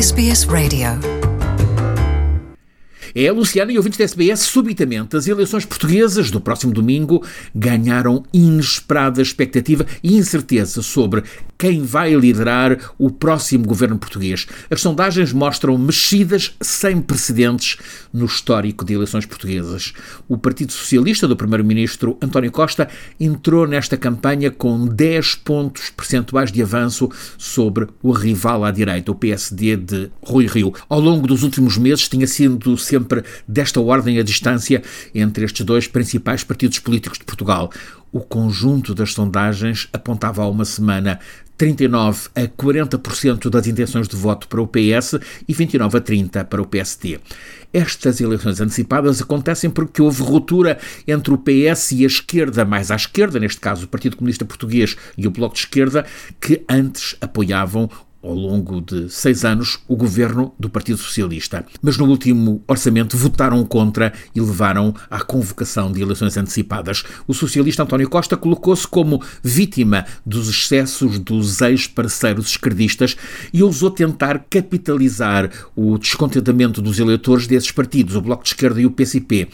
SBS Radio. É, Luciana e ouvintes da SBS, subitamente as eleições portuguesas do próximo domingo ganharam inesperada expectativa e incerteza sobre quem vai liderar o próximo governo português. As sondagens mostram mexidas sem precedentes no histórico de eleições portuguesas. O Partido Socialista do primeiro-ministro António Costa entrou nesta campanha com 10 pontos percentuais de avanço sobre o rival à direita, o PSD de Rui Rio. Ao longo dos últimos meses tinha sido sempre desta ordem a distância entre estes dois principais partidos políticos de Portugal. O conjunto das sondagens apontava há uma semana 39 a 40% das intenções de voto para o PS e 29 a 30 para o PSD. Estas eleições antecipadas acontecem porque houve ruptura entre o PS e a esquerda, mais à esquerda, neste caso o Partido Comunista Português e o Bloco de Esquerda, que antes apoiavam ao longo de seis anos, o governo do Partido Socialista. Mas no último orçamento votaram contra e levaram à convocação de eleições antecipadas. O socialista António Costa colocou-se como vítima dos excessos dos ex-parceiros esquerdistas e ousou tentar capitalizar o descontentamento dos eleitores desses partidos, o Bloco de Esquerda e o PCP.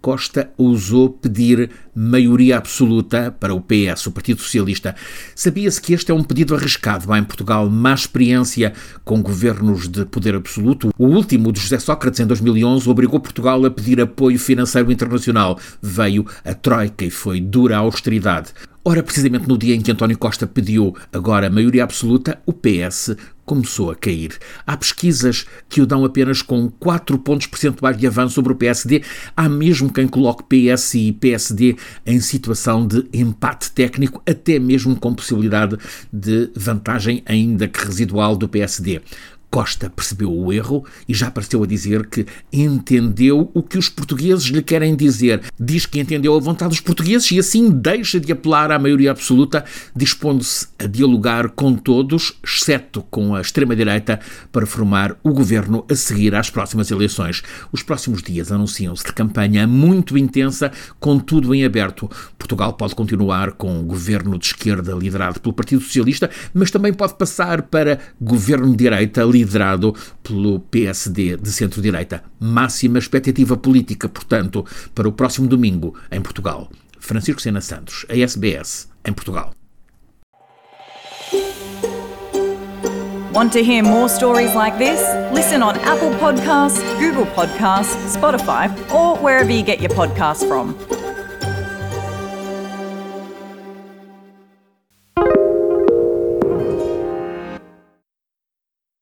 Costa ousou pedir maioria absoluta para o PS, o Partido Socialista. Sabia-se que este é um pedido arriscado. Há em Portugal má experiência com governos de poder absoluto. O último, de José Sócrates, em 2011, obrigou Portugal a pedir apoio financeiro internacional. Veio a Troika e foi dura a austeridade. Ora, precisamente no dia em que António Costa pediu agora maioria absoluta, o PS começou a cair. Há pesquisas que o dão apenas com 4 pontos percentuais de avanço sobre o PSD. Há mesmo quem coloque PS e PSD em situação de empate técnico, até mesmo com possibilidade de vantagem ainda que residual do PSD. Costa percebeu o erro e já pareceu a dizer que entendeu o que os portugueses lhe querem dizer. Diz que entendeu a vontade dos portugueses e assim deixa de apelar à maioria absoluta, dispondo-se a dialogar com todos, exceto com a extrema-direita, para formar o governo a seguir às próximas eleições. Os próximos dias anunciam-se de campanha muito intensa, com tudo em aberto. Portugal pode continuar com o governo de esquerda liderado pelo Partido Socialista, mas também pode passar para governo de direita liderado pelo PSD de centro-direita. Máxima expectativa política, portanto, para o próximo domingo em Portugal. Francisco Sena Santos, a SBS, em Portugal. Want to hear more stories like this? Listen on Apple Podcasts, Google Podcasts, Spotify, or wherever you get your podcasts from.